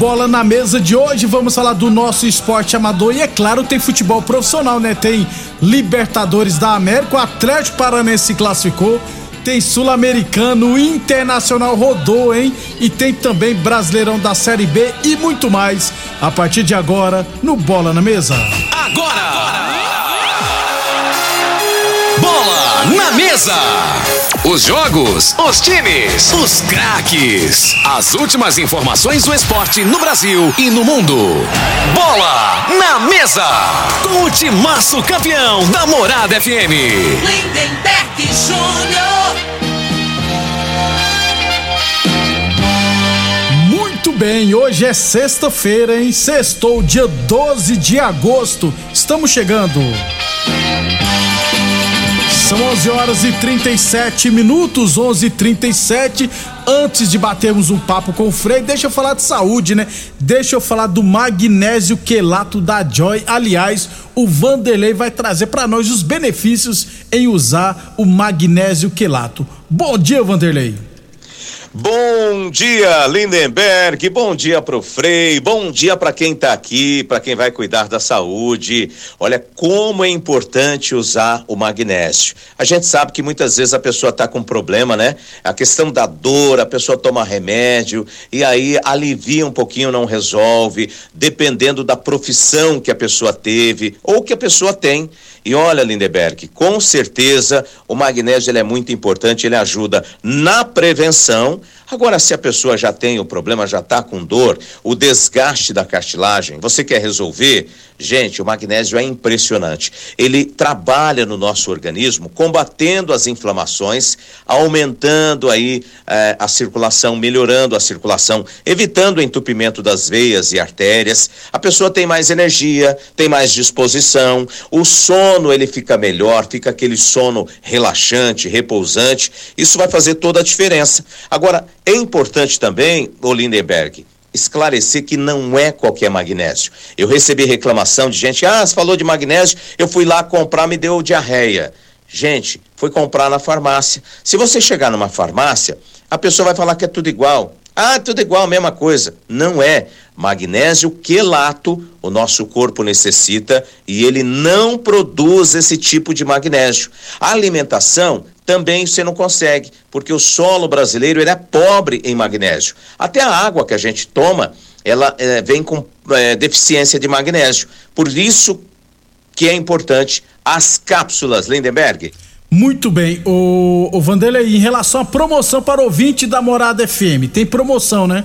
Bola na Mesa de hoje vamos falar do nosso esporte amador e é claro tem futebol profissional, né? Tem Libertadores da América, o Atlético Paranense se classificou, tem Sul-Americano, Internacional rodou, hein? E tem também Brasileirão da Série B e muito mais a partir de agora no Bola na Mesa. Agora! Bola na Mesa! Os jogos, os times, os craques. As últimas informações do esporte no Brasil e no mundo. Bola na Mesa! Com o timaço campeão da Morada FM. Lindenberg Júnior. Muito bem, hoje é sexta-feira, hein? Sextou, dia 12 de agosto. Estamos chegando. São 11 horas e 37 minutos, 11 e 37 Antes de batermos um papo com o Frei, deixa eu falar de saúde, né? Deixa eu falar do magnésio quelato da Joy. Aliás, o Vanderlei vai trazer para nós os benefícios em usar o magnésio quelato. Bom dia, Vanderlei. Bom dia, Lindenberg. Bom dia pro Frei. Bom dia para quem tá aqui, para quem vai cuidar da saúde. Olha como é importante usar o magnésio. A gente sabe que muitas vezes a pessoa tá com problema, né? A questão da dor, a pessoa toma remédio e aí alivia um pouquinho, não resolve, dependendo da profissão que a pessoa teve ou que a pessoa tem. E olha, Lindeberg, com certeza o magnésio ele é muito importante, ele ajuda na prevenção. Agora, se a pessoa já tem o problema, já está com dor, o desgaste da cartilagem, você quer resolver? Gente, o magnésio é impressionante. Ele trabalha no nosso organismo combatendo as inflamações, aumentando aí eh, a circulação, melhorando a circulação, evitando o entupimento das veias e artérias. A pessoa tem mais energia, tem mais disposição, o sono ele fica melhor, fica aquele sono relaxante, repousante. Isso vai fazer toda a diferença. Agora, é importante também, o Lindenberg, esclarecer que não é qualquer magnésio. Eu recebi reclamação de gente, ah, você falou de magnésio, eu fui lá comprar, me deu diarreia. Gente, foi comprar na farmácia. Se você chegar numa farmácia, a pessoa vai falar que é tudo igual. Ah, tudo igual, mesma coisa. Não é. Magnésio quelato o nosso corpo necessita e ele não produz esse tipo de magnésio. A alimentação também você não consegue, porque o solo brasileiro ele é pobre em magnésio. Até a água que a gente toma, ela é, vem com é, deficiência de magnésio. Por isso que é importante as cápsulas, Lindenberg. Muito bem, o, o Vanderlei, em relação à promoção para ouvinte da Morada FM, tem promoção, né?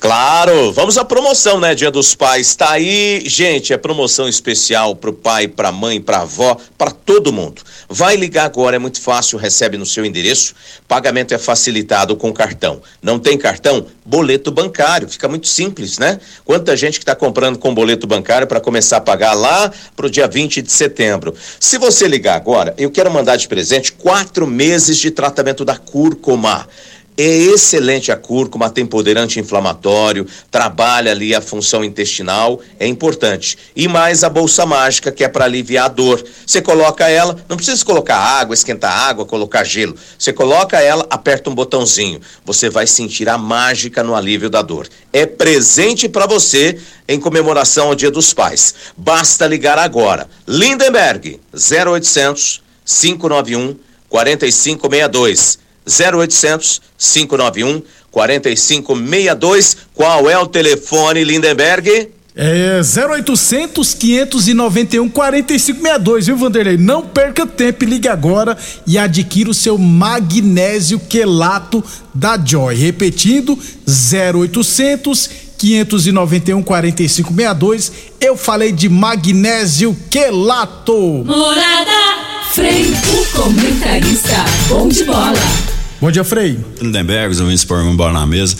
Claro, vamos à promoção, né? Dia dos Pais tá aí, gente, é promoção especial pro pai, pra mãe, pra avó, para todo mundo. Vai ligar agora, é muito fácil, recebe no seu endereço. Pagamento é facilitado com cartão. Não tem cartão? Boleto bancário, fica muito simples, né? Quanta gente que está comprando com boleto bancário para começar a pagar lá pro dia 20 de setembro. Se você ligar agora, eu quero mandar de presente quatro meses de tratamento da Curcoma. É excelente a cúrcuma, tem poder anti-inflamatório, trabalha ali a função intestinal, é importante. E mais a bolsa mágica, que é para aliviar a dor. Você coloca ela, não precisa colocar água, esquentar água, colocar gelo. Você coloca ela, aperta um botãozinho. Você vai sentir a mágica no alívio da dor. É presente para você em comemoração ao Dia dos Pais. Basta ligar agora. Lindenberg, 0800 591 4562. 0800 591 4562. Qual é o telefone, Lindenberg? É 0800 591 4562, viu, Vanderlei? Não perca tempo, ligue agora e adquira o seu magnésio quelato da Joy. Repetindo, 0800 591 4562. Eu falei de magnésio quelato. Morada Frei, o comentarista, bom de bola. Bom dia, Frei. Lindenberg, os ouvintes por bola na mesa.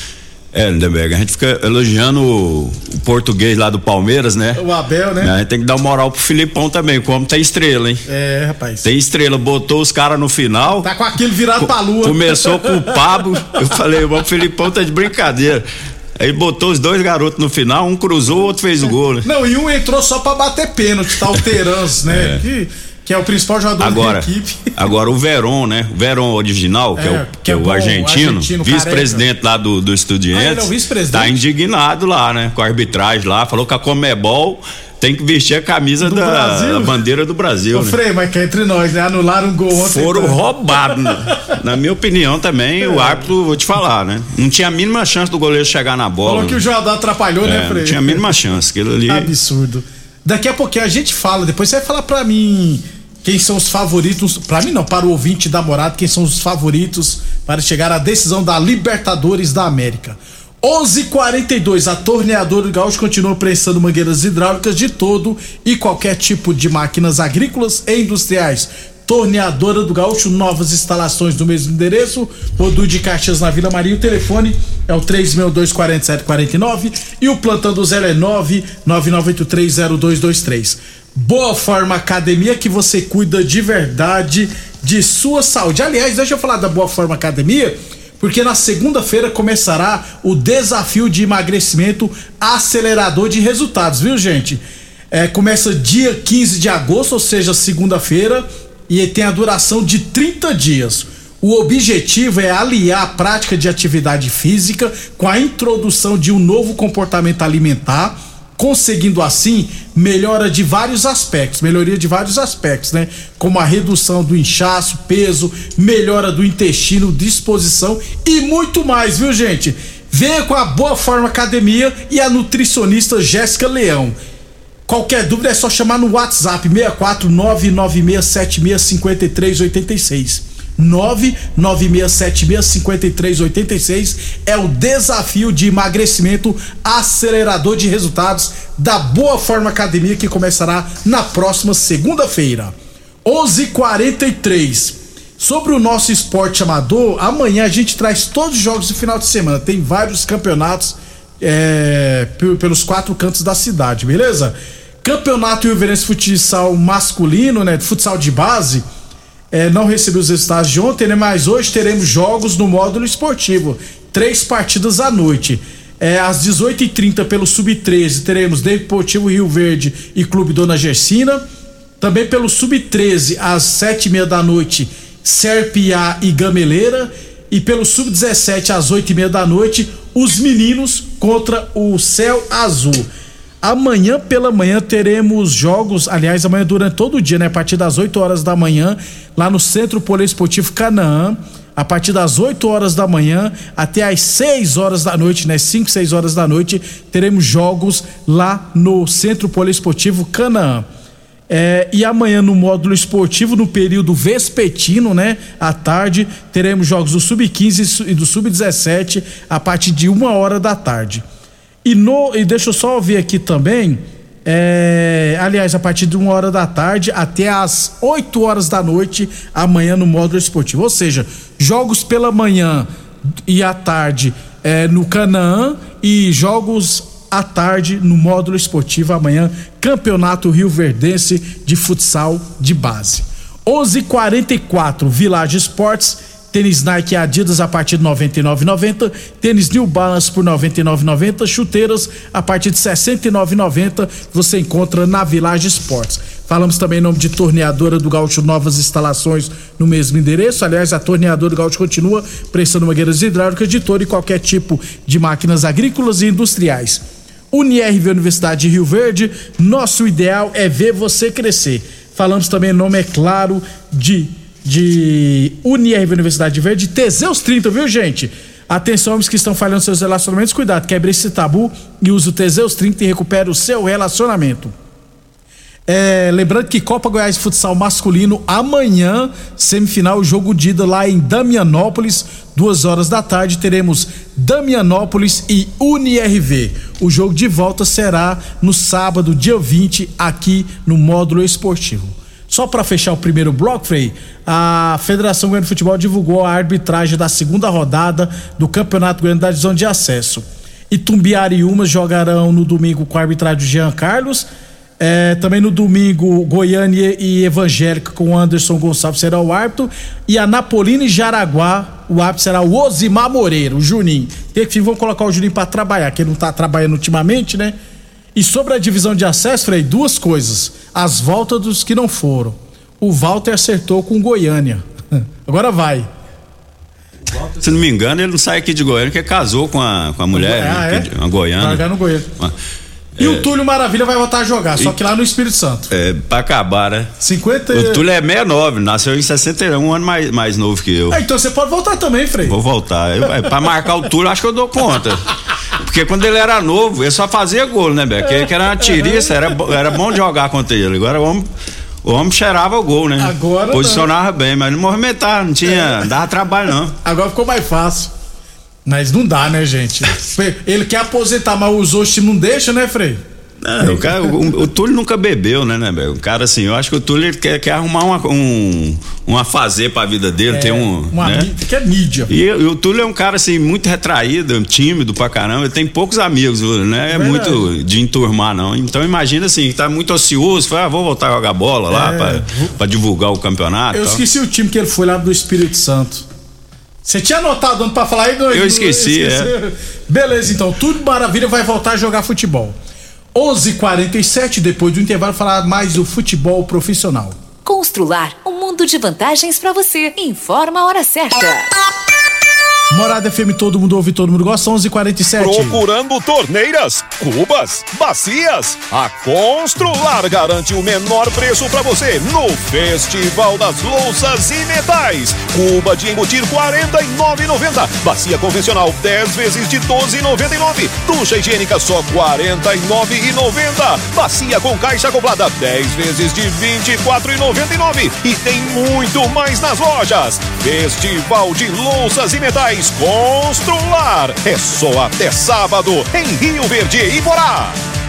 É, Lindenberg, a gente fica elogiando o, o, português lá do Palmeiras, né? O Abel, né? A gente tem que dar moral pro Filipão também, como tem estrela, hein? É, rapaz. Tem estrela, botou os caras no final. Tá com aquilo virado pra lua. Começou com o Pablo, eu falei, o Filipão tá de brincadeira. Aí botou os dois garotos no final, um cruzou, o outro fez o gol, né? Não, e um entrou só pra bater pênalti, tá o Terans, né? É. Que que é o principal jogador agora, da equipe. Agora o Veron, né? O Veron original, que é, é o, que é o argentino, argentino vice-presidente lá do, do Estudiantes. Ah, ele é Tá indignado lá, né? Com a arbitragem lá, falou que a Comebol tem que vestir a camisa da, da, bandeira do Brasil. Ô, né? Frei, mas que é entre nós, né? Anularam um gol ontem. Foram então. roubados. Né? Na minha opinião também, é. o árbitro, vou te falar, né? Não tinha a mínima chance do goleiro chegar na bola. Falou que o jogador atrapalhou, né, é, né, Frei? Não tinha a mínima chance. Aquilo ali. Absurdo. Daqui a pouquinho a gente fala, depois você vai falar pra mim quem são os favoritos, para mim não, para o ouvinte da morada, quem são os favoritos para chegar à decisão da Libertadores da América. 11:42 a torneadora do Gaúcho continua prestando mangueiras hidráulicas de todo e qualquer tipo de máquinas agrícolas e industriais. Torneadora do Gaúcho, novas instalações do mesmo endereço, Rodu de Caxias na Vila Maria. O telefone é o 3624749 e o plantão do 0 é 999830223. Boa Forma Academia que você cuida de verdade de sua saúde. Aliás, deixa eu falar da Boa Forma Academia, porque na segunda-feira começará o desafio de emagrecimento acelerador de resultados, viu, gente? É, começa dia 15 de agosto, ou seja, segunda-feira, e tem a duração de 30 dias. O objetivo é aliar a prática de atividade física com a introdução de um novo comportamento alimentar conseguindo assim melhora de vários aspectos, melhoria de vários aspectos, né? Como a redução do inchaço, peso, melhora do intestino, disposição e muito mais, viu, gente? Venha com a Boa Forma Academia e a nutricionista Jéssica Leão. Qualquer dúvida é só chamar no WhatsApp 64996765386. 996765386 é o desafio de emagrecimento acelerador de resultados da Boa Forma Academia que começará na próxima segunda-feira. 11:43 Sobre o nosso esporte amador, amanhã a gente traz todos os jogos do final de semana. Tem vários campeonatos é, pelos quatro cantos da cidade, beleza? Campeonato Rio Verense Futsal masculino, né? Futsal de base é, não recebeu os resultados de ontem, né? Mas hoje teremos jogos no módulo esportivo. Três partidas à noite. É, às 18h30 pelo Sub-13 teremos Deportivo Rio Verde e Clube Dona Gersina. Também pelo Sub-13, às 7h30 da noite, Serpiá e Gameleira. E pelo Sub-17, às 8h30 da noite, os meninos contra o Céu Azul. Amanhã pela manhã teremos jogos, aliás, amanhã durante todo o dia, né? A partir das 8 horas da manhã, lá no Centro Poliesportivo Canaã. A partir das 8 horas da manhã até as 6 horas da noite, né? 5, 6 horas da noite, teremos jogos lá no Centro Poliesportivo Canaã. É, e amanhã no módulo esportivo, no período vespertino, né? À tarde, teremos jogos do Sub-15 e do Sub-17 a partir de uma hora da tarde. E, no, e deixa eu só ver aqui também. É, aliás, a partir de uma hora da tarde até às 8 horas da noite, amanhã no módulo esportivo. Ou seja, jogos pela manhã e à tarde é, no Canaã e jogos à tarde no módulo esportivo amanhã, Campeonato Rio Verdense de futsal de base. 11:44 Village Esportes Tênis Nike Adidas a partir de 99,90, tênis New Balance por 99,90, chuteiras a partir de 69,90 você encontra na Village Esportes. Falamos também em nome de Torneadora do Gaúcho, novas instalações no mesmo endereço. Aliás, a Torneadora do Gaúcho continua prestando mangueiras hidráulicas de todo e qualquer tipo de máquinas agrícolas e industriais. Unirv Universidade de Rio Verde, nosso ideal é ver você crescer. Falamos também em nome, é claro, de de Unirv Universidade Verde, Teseus 30, viu, gente? Atenção, homens que estão falhando seus relacionamentos, cuidado, quebre esse tabu e use o Teseus 30 e recupere o seu relacionamento. É, lembrando que Copa Goiás Futsal Masculino, amanhã, semifinal, jogo de ida lá em Damianópolis, duas horas da tarde, teremos Damianópolis e UniRV. O jogo de volta será no sábado, dia 20, aqui no módulo esportivo. Só para fechar o primeiro bloco, Frei, a Federação Goiana de Futebol divulgou a arbitragem da segunda rodada do Campeonato Goiano da Divisão de Acesso. Itumbiara e Umas jogarão no domingo com a arbitragem de Jean Carlos. É, também no domingo, Goiânia e Evangélica com Anderson Gonçalves será o árbitro. E a Napolina e Jaraguá, o árbitro será o Osimar Moreira, o Juninho. Tem que vão colocar o Juninho para trabalhar, que ele não tá trabalhando ultimamente, né? E sobre a divisão de acesso, Frei, duas coisas. As voltas dos que não foram. O Walter acertou com Goiânia. Agora vai. Se não me engano, ele não sai aqui de Goiânia, porque casou com a, com a mulher, Ah, né, é? que- uma goiana. Vai no Goiânia. Uma- E o Túlio Maravilha vai voltar a jogar, só que lá no Espírito Santo. É, pra acabar, né? 50 O Túlio é 69, nasceu em 61, um ano mais, mais novo que eu. Ah, então você pode voltar também, Frei. Vou voltar. Eu, é, pra marcar o Túlio, acho que eu dou conta. Porque quando ele era novo, ele só fazia gol, né, Beto? Porque que era uma tiriça, era, bo- era bom jogar contra ele. Agora o homem, o homem cheirava o gol, né? Agora Posicionava bem, mas não movimentava, não tinha. dava trabalho, não. Agora ficou mais fácil. Mas não dá, né, gente? Ele quer aposentar, mas os outros times não deixam, né, Frei? Não, o, cara, o, o Túlio nunca bebeu, né, né, Beto? O cara, assim, eu acho que o Túlio quer, quer arrumar uma, um, uma fazer pra vida dele, ter um. Uma né? que é mídia. E, e o Túlio é um cara assim muito retraído, tímido pra caramba. Ele tem poucos amigos, né? É Verdade. muito de enturmar, não. Então imagina assim, tá muito ocioso, fala, ah, vou voltar a jogar bola lá É. pra, pra divulgar o campeonato. Eu tal. esqueci o time que ele foi lá do Espírito Santo. Você tinha anotado pra falar aí, doido? Eu esqueci, é. Beleza, então, tudo maravilha, vai voltar a jogar futebol. 11:47 depois do intervalo falar mais do futebol profissional. Constrular um mundo de vantagens para você. Informa a hora certa. Morada FM, todo mundo ouve, todo mundo gosta, 11:47. Procurando torneiras, cubas, bacias? A Constrular garante o menor preço para você no Festival das Louças e Metais. Cuba de embutir R$ 49,90. Bacia convencional 10 vezes de R$ 12,99. Ducha higiênica só R$ 49,90. Bacia com caixa acoplada 10 vezes de R$ 24,99. E tem muito mais nas lojas. Festival de Louças e Metais Constrular. É só até sábado em Rio Verde e Borá.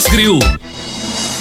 Grill.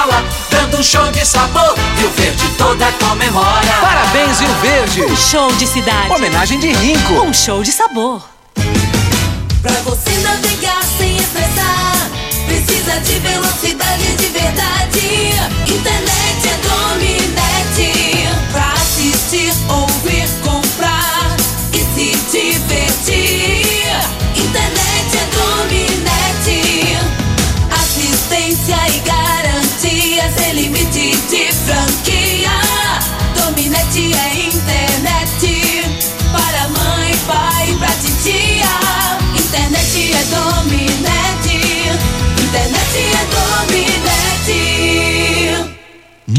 e cola, dando um show de sabor. Rio Verde toda comemora. Parabéns, Rio Verde. Um show de cidade. Homenagem de Rinco. Um show de sabor. Pra você navegar sem estressar, precisa de velocidade de verdade. Internet é Dominete. Pra assistir, ouvir,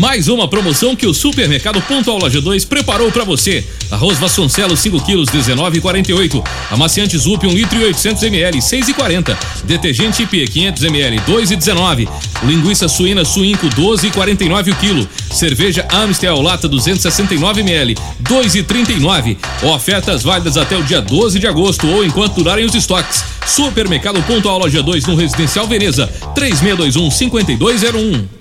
Mais uma promoção que o Supermercado Pontual Loja 2 preparou para você. Arroz Vasconcelos 5 quilos 19,48. Amaciante Zup 1 litro e 800 ml 6,40. Detergente IP 500 ml 2,19. Linguiça suína Suinco 12,49 o quilo. Cerveja Amstel lata 269 ml 2,39. Ofertas válidas até o dia 12 de agosto ou enquanto durarem os estoques. Supermercado Pontual Loja 2 no Residencial Veneza 3621 5201.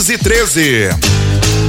1513.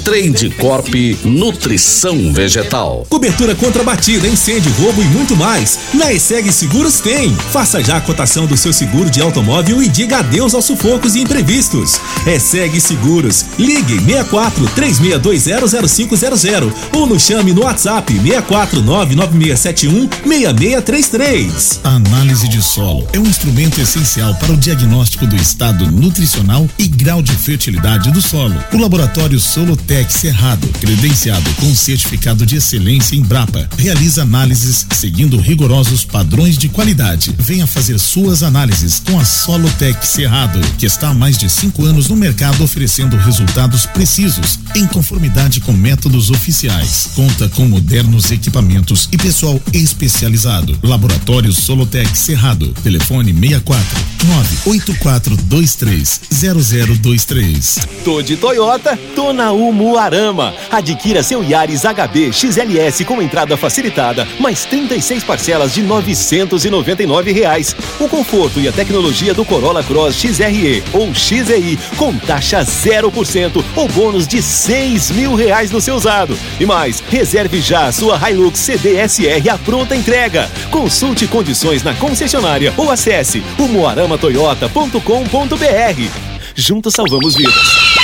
Trade Corp Nutrição Vegetal. Cobertura contra batida, incêndio, roubo e muito mais. Na ESEG Seguros tem. Faça já a cotação do seu seguro de automóvel e diga adeus aos sufocos e imprevistos. ESEG Seguros. Ligue 64 3620 0500 ou nos chame no WhatsApp 64 99671 6633. A análise de solo é um instrumento essencial para o diagnóstico do estado nutricional e grau de fertilidade do solo. O laboratório Solotec Cerrado, credenciado com certificado de excelência em Brapa, realiza análises seguindo rigorosos padrões de qualidade. Venha fazer suas análises com a Solotec Cerrado, que está há mais de cinco anos no mercado oferecendo resultados precisos, em conformidade com métodos oficiais. Conta com modernos equipamentos e pessoal especializado. Laboratório Solotec Cerrado. Telefone 64 98423 0023. Tô de Toyota, tô na Umuarama. Adquira seu Yaris HB XLS com entrada facilitada, mais 36 parcelas de 999 reais. O conforto e a tecnologia do Corolla Cross XRE ou XEI com taxa 0% ou bônus de 6 mil reais no seu usado. E mais, reserve já a sua Hilux CDSR à pronta entrega. Consulte condições na concessionária ou acesse umuaramatoyota.com.br. Juntos salvamos vidas.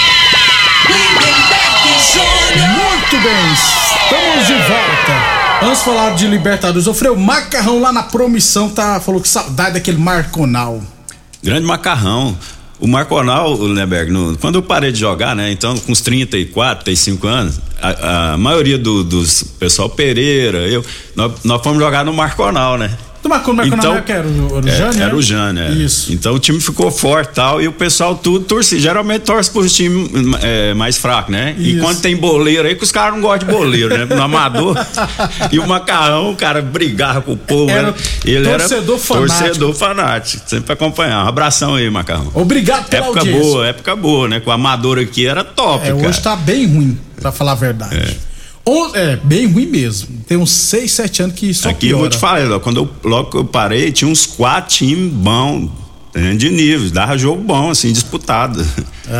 Muito bem, estamos de volta. Vamos falar de Libertadores. O Freio Macarrão lá na promissão tá, falou que saudade daquele Marconal. Grande macarrão. O Marconal, o Neberg, no, quando eu parei de jogar, né? Então, com uns 34, 35 anos, a, a maioria do, dos pessoal Pereira, eu, nós, nós fomos jogar no Marconal, né? Mas quando marcou na América era o, era o é, Era né? o Jânio, é. Isso. Então o time ficou forte e tal, e o pessoal tudo torce. Geralmente torce por time é, mais fraco, né? E Isso. quando tem boleiro aí, que os caras não gostam de boleiro, né? No amador. e o Macarrão, o cara brigava com o povo. Era né? Ele torcedor era fanático. torcedor fanático. Sempre acompanhar. Um abração aí, Macarrão. Obrigado pela Época audiência. boa, época boa, né? Com o amador aqui era top, É, cara. hoje tá bem ruim, pra falar a verdade. É, bem ruim mesmo. Tem uns 6, 7 anos que só Aqui eu piora. vou te falar, quando eu, logo que eu parei, tinha uns quatro times bons, né, de nível, dava jogo bom, assim, disputado.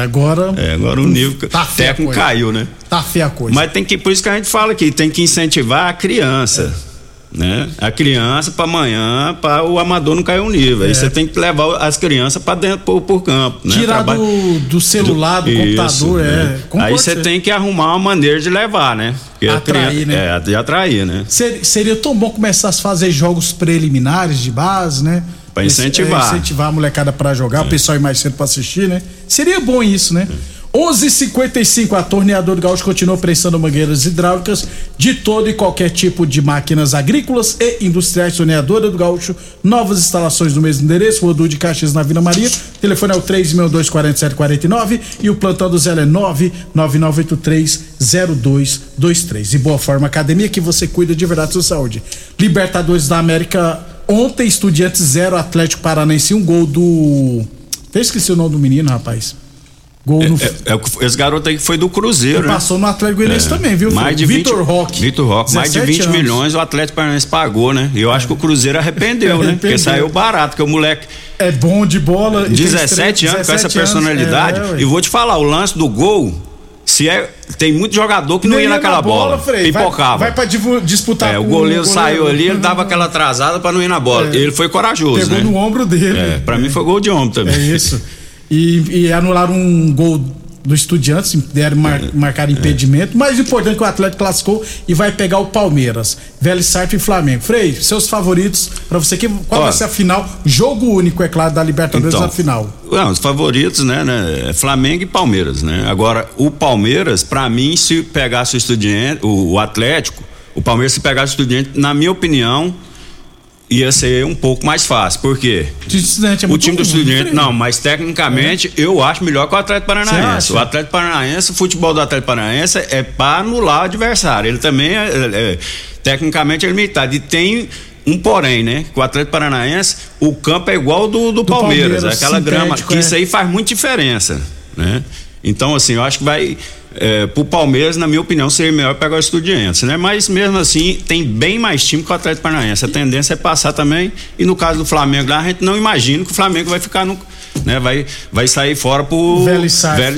Agora. É, agora o nível Tá feia técnico caiu, né? Tá feia a coisa. Mas tem que, por isso que a gente fala aqui, tem que incentivar a criança. Né? A criança para amanhã, para o amador não cair um nível. Aí É. você tem que levar as crianças para dentro por, campo. Né? Tirar Traba- do, do celular, do, Isso, computador, é. né? Como Aí pode você tem que arrumar uma maneira de levar, né? Porque Atrair, criança- né? É, de atrair, né? Seria, seria tão bom começar a fazer jogos preliminares de base, né? Pra Esse- incentivar. é, incentivar a molecada pra jogar, o pessoal ir mais cedo pra assistir, né? Seria bom isso, né? 11:55 a torneadora Gaúcho continua prensando mangueiras hidráulicas de todo e qualquer tipo de máquinas agrícolas e industriais. Torneadora do Gaúcho, novas instalações no mesmo endereço, Rodul de Caxias na Vila Maria. telefone é o 3624749 e o plantão do Zé é 999830223. E Boa Forma Academia que você cuida de verdade da sua saúde. Libertadores da América ontem, Estudiantes 0, Atlético Paranaense, um gol do. Eu esqueci o nome do menino, rapaz. Gol no. É, é, esse garoto aí que foi do Cruzeiro, Ele né? passou no Atlético Goianiense também, viu, Mais de 20, Vitor Roque. Vitor Roque, mais de 17 20 anos. milhões o Atlético Paranaense pagou, né? E eu acho que o Cruzeiro arrependeu, né? Porque saiu barato, porque o moleque. É bom de bola. e tem 17 anos com essa 17 anos, personalidade. é, e vou te falar, o lance do gol, se é. Tem muito jogador que não ia ia naquela na bola, bola. Frei. Vai- pipocava. vai pra divu- disputar É, o goleiro o saiu goleiro. ali, ele dava aquela atrasada pra não ir na bola. É. Ele foi corajoso, Pegou né? no ombro dele. É, pra mim foi gol de ombro também. É isso. E, e anularam um gol do Estudiantes, deram mar, É. marcaram impedimento. Mas o importante é que o Atlético classificou e vai pegar o Palmeiras. Velho Sartre e Flamengo. Frei, seus favoritos pra você, que, qual Ó. vai ser a final? Jogo único, é claro, da Libertadores Então, na final. Não, os favoritos, né, né? é Flamengo e Palmeiras, né? Agora, o Palmeiras, pra mim, se pegasse o estudiante, o, o Atlético, o Palmeiras se pegasse o estudiante, na minha opinião, ia ser um pouco mais fácil. Por quê? É o time do Estudiante, diferente. não, mas tecnicamente eu acho melhor que o Atlético Paranaense. O Atlético Paranaense, o futebol do Atlético Paranaense é para anular o adversário. Ele também é, é, é, tecnicamente é limitado. E tem um porém, né? Que o Atlético Paranaense, o campo é igual ao do, do, Palmeiras, Palmeiras, aquela grama, que é. isso aí faz muita diferença, né? Então, assim, eu acho que vai. É, pro Palmeiras, na minha opinião, seria melhor pegar o Estudiantes, né? Mas mesmo assim, tem bem mais time que o Atlético Paranaense. A tendência é passar também. E no caso do Flamengo lá, a gente não imagina que o Flamengo vai ficar no. Né, vai, vai sair fora pro Velho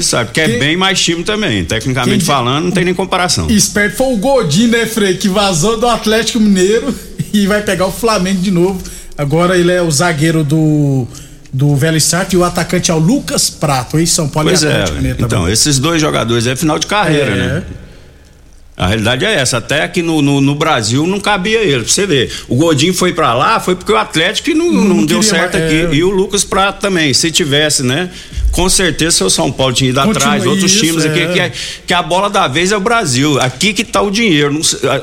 Sartre, porque é bem mais time também. Tecnicamente Quem- falando, não tem nem comparação. Esperto foi o Godinho, né, Frei? Que vazou do Atlético Mineiro e vai pegar o Flamengo de novo. Agora ele é o zagueiro do, do Velho Sartre e o atacante é o Lucas Prato, aí São Paulo Pois e é, Atlético Mineiro também. então, esses dois jogadores é final de carreira, É. né? A realidade é essa. Até que no, no, no Brasil não cabia ele. Pra você ver. O Godinho foi pra lá, foi porque o Atlético não, não, Não deu certo mais, aqui. é. E o Lucas Prato também. Se tivesse, né? Com certeza seu São Paulo tinha ido Continua atrás, outros isso, times aqui, é. que, é- que a bola da vez é o Brasil. Aqui que tá o dinheiro,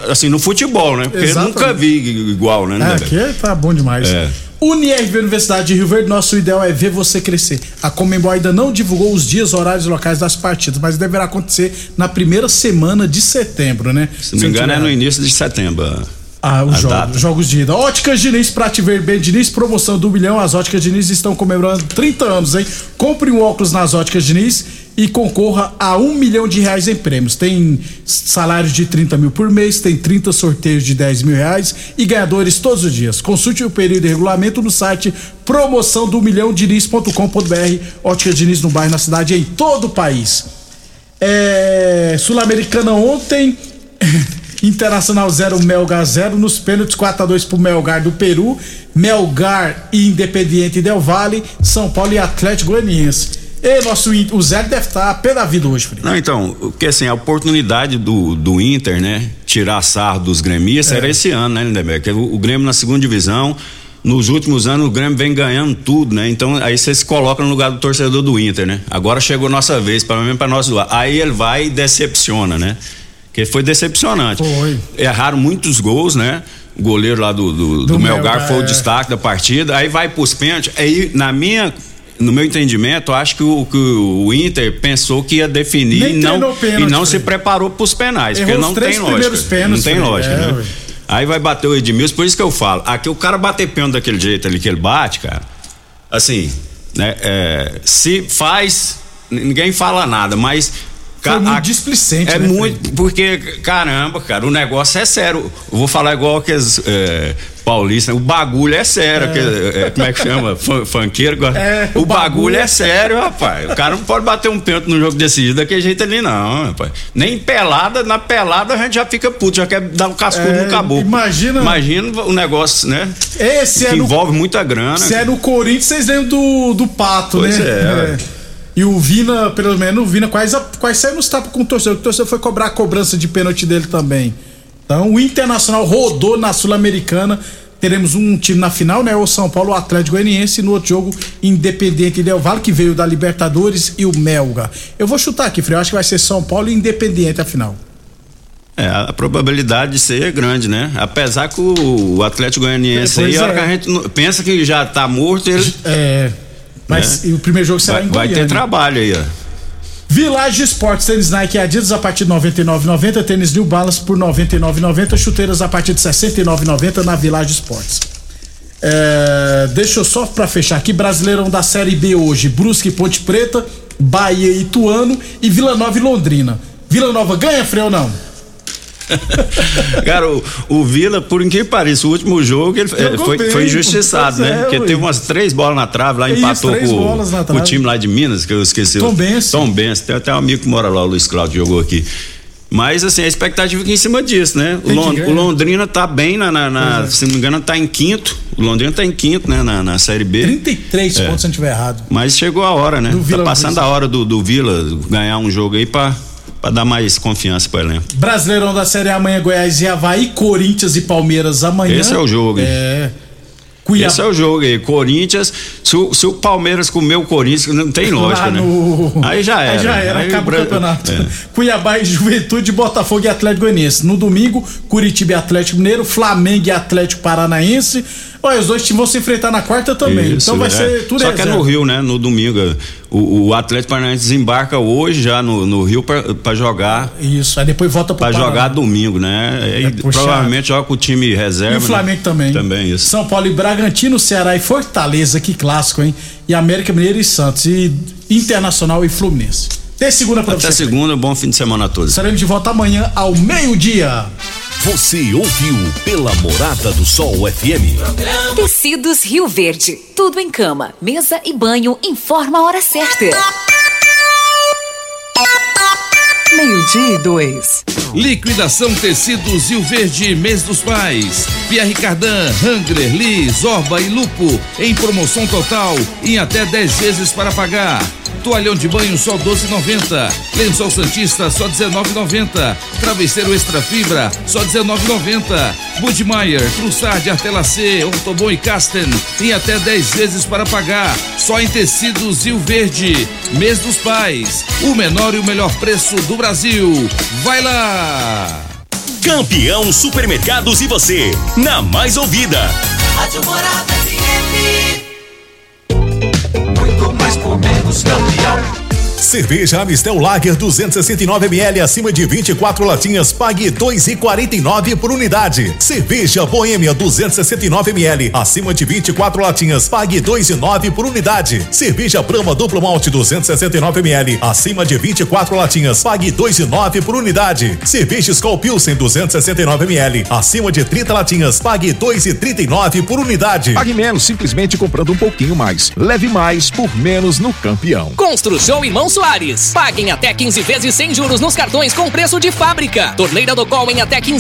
assim, no futebol, né? Porque eu Exatamente. nunca vi igual, né? É, né, aqui é- tá bom demais. É. UniRV Universidade de Rio Verde, nosso ideal é ver você crescer. A Comembol ainda não divulgou os dias, horários e locais das partidas, mas deverá acontecer na primeira semana de setembro, né? Se não me engano, é no início de setembro. Ah, os jogos, jogos de ida. Óticas Diniz, pra te ver bem, Diniz, promoção do milhão. As Óticas Diniz estão comemorando 30 anos, hein? Compre um óculos nas Óticas Diniz e concorra a um milhão de reais em prêmios. Tem salários de 30 mil por mês, tem 30 sorteios de 10 mil reais e ganhadores todos os dias. Consulte o período e regulamento no site promoção do milhão diniz.com.br. Óticas Diniz no bairro, na cidade em todo o país. É, Sul-Americana ontem. Internacional 0, Melgar 0. Nos pênaltis, 4x2 pro Melgar do Peru. Melgar e Independiente Del Valle. São Paulo e Atlético Goianiense. E nosso, o Zé deve estar a pé da vida hoje, Fred. Não, então, porque assim, a oportunidade do, do Inter, né, tirar sarro dos gremistas É. era esse ano, né, Lindeberg? O, o Grêmio na segunda divisão, nos últimos anos o Grêmio vem ganhando tudo, né? Então aí você se coloca no lugar do torcedor do Inter, né? Agora chegou a nossa vez, pelo menos para nós doar. Aí ele vai e decepciona, né? Que foi decepcionante. Foi. Erraram muitos gols, né? O goleiro lá do, do, do, Do Melgar Melgar, foi o é. destaque da partida. Aí vai pros pênaltis. Aí, na minha. No meu entendimento, acho que o, que o Inter pensou que ia definir Nem e não, pênalti, e não se preparou pros penais, Errou porque os não tem lógica. pênaltis, não tem lógica, É, né? ué. Aí vai bater o Edmilson, por isso que eu falo. Aqui o cara bater pênalti daquele jeito ali que ele bate, cara. Assim, né? é, se faz, ninguém fala nada, mas. Foi muito displicente, É né, muito, porque, caramba, cara, o negócio é sério. Eu vou falar igual aqueles é, paulistas, o bagulho é sério. É. que- é, como é que chama? Agora? É, o, o bagulho, bagulho é é sério, rapaz. O cara não pode bater um pênalti no jogo decidido daquele jeito ali, não, rapaz. Nem pelada, na pelada a gente já fica puto, já quer dar um cascudo É, no caboclo. imagina- Imagina o negócio, né? Esse é que no- envolve muita grana. Se é no Corinthians, vocês lembram do, do Pato, Pois né? é. E o Vina, pelo menos, o Vina quase, quase saiu nos tapas com o torcedor. O torcedor foi cobrar a cobrança de pênalti dele também. Então, o Internacional rodou na Sul-Americana. Teremos um time na final, né? O São Paulo, o Atlético Goianiense. E no outro jogo, Independente Del Valle, que veio da Libertadores, e o Melga. Eu vou chutar aqui, Frei. Eu acho que vai ser São Paulo e Independente a final. É, a probabilidade de ser é grande, né? Apesar que o, Atlético Goianiense É, aí, pois a hora é. que a gente pensa que já tá morto, ele. É. Mas e o primeiro jogo será vai, em vai Goiânia. ter trabalho aí, ó. Village Esportes, tênis Nike e Adidas a partir de 99,90, tênis New Balance por 99,90, chuteiras a partir de 69,90 na Village Esportes. É, deixa eu só pra fechar aqui, Brasileirão da Série B hoje, Brusque e Ponte Preta, Bahia e Ituano e Vila Nova e Londrina. Vila Nova ganha, Freio ou não? Cara, o, o Vila, por que pareça, o último jogo ele Jogou foi, bem, foi injustiçado, né? é, Porque teve umas três bolas na trave lá, Isso, empatou três com, o trave. time lá de Minas, que eu esqueci. Tom Benz. Tom Benz. Tem até um amigo que mora lá, o Luiz Cláudio, jogou aqui. Mas, assim, a expectativa fica em cima disso, né? O, Tem que Lon- ganhar. o Londrina tá bem na, na- na- é. se não me engano, tá em quinto. O Londrina tá em quinto, né? Na, na Série B. 33 É. pontos se eu não estiver errado. Mas chegou a hora, né? Do Tá Vila passando a hora do, do Vila ganhar um jogo aí pra, pra dar mais confiança pro elenco. Brasileirão da Série A amanhã, Goiás e Havaí, Corinthians e Palmeiras amanhã. Esse é o jogo, hein? É. Cuiabá. Esse é o jogo aí. Corinthians, se o, se o Palmeiras comer o Corinthians, não tem lógica, né? no- Aí já era. Aí já era, Aí acaba o campeonato. É. Cuiabá e Juventude, Botafogo e Atlético Goianiense. No domingo, Curitiba e Atlético Mineiro, Flamengo e Atlético Paranaense. Olha, os dois times vão se enfrentar na quarta também. Isso, então vai é. ser tudo Só que é no Rio, né? No domingo. O, o Atlético Paranaense desembarca hoje já no, no Rio pra, pra jogar. Isso, aí depois volta pro Pra Paraná. jogar domingo, né? E É puxado. provavelmente joga com o time reserva. E o Flamengo né? também. Também, isso. São Paulo e Bragantino, Ceará e Fortaleza, que clássico, hein? E América Mineiro e Santos. E Internacional e Fluminense. Até segunda pra Até você. segunda, bom fim de semana a todos. Estaremos de volta amanhã ao meio-dia. Você ouviu pela Morada do Sol FM. Tecidos Rio Verde. Tudo em cama, mesa e banho. Informa a hora certa. Meio-dia e dois. Liquidação Tecidos Rio Verde, mês dos pais. Pierre Cardan, Hangler, Lee, Zorba e Lupo em promoção total em até 10 vezes para pagar. Toalhão de banho só 12,90. Lençol Santista só 19,90. Travesseiro Extra Fibra só 19,90. Budmeier, Trussard, Artelacê, Ortobon e Casten em até 10 vezes para pagar. Só em tecidos Rio Verde. Mês dos Pais. O menor e o melhor preço do Brasil. Vai lá! Campeão Supermercados e você, na mais ouvida. Rádio Morada por menos campeão. Cerveja Amistel Lager 269 ml acima de 24 latinhas, pague 2,49 por unidade. Cerveja Boêmia 269 ml acima de 24 latinhas, pague 2,9 por unidade. Cerveja Brahma duplo malte 269 ml acima de 24 latinhas, pague 2,9 por unidade. Cerveja Skol Pilsen 269 ml acima de 30 latinhas, pague 2,39 por unidade. Pague menos simplesmente comprando um pouquinho mais. Leve mais por menos no campeão. Construção Irmão Soares. Paguem até 15 vezes sem juros nos cartões com preço de fábrica. Torneira do Col em até 15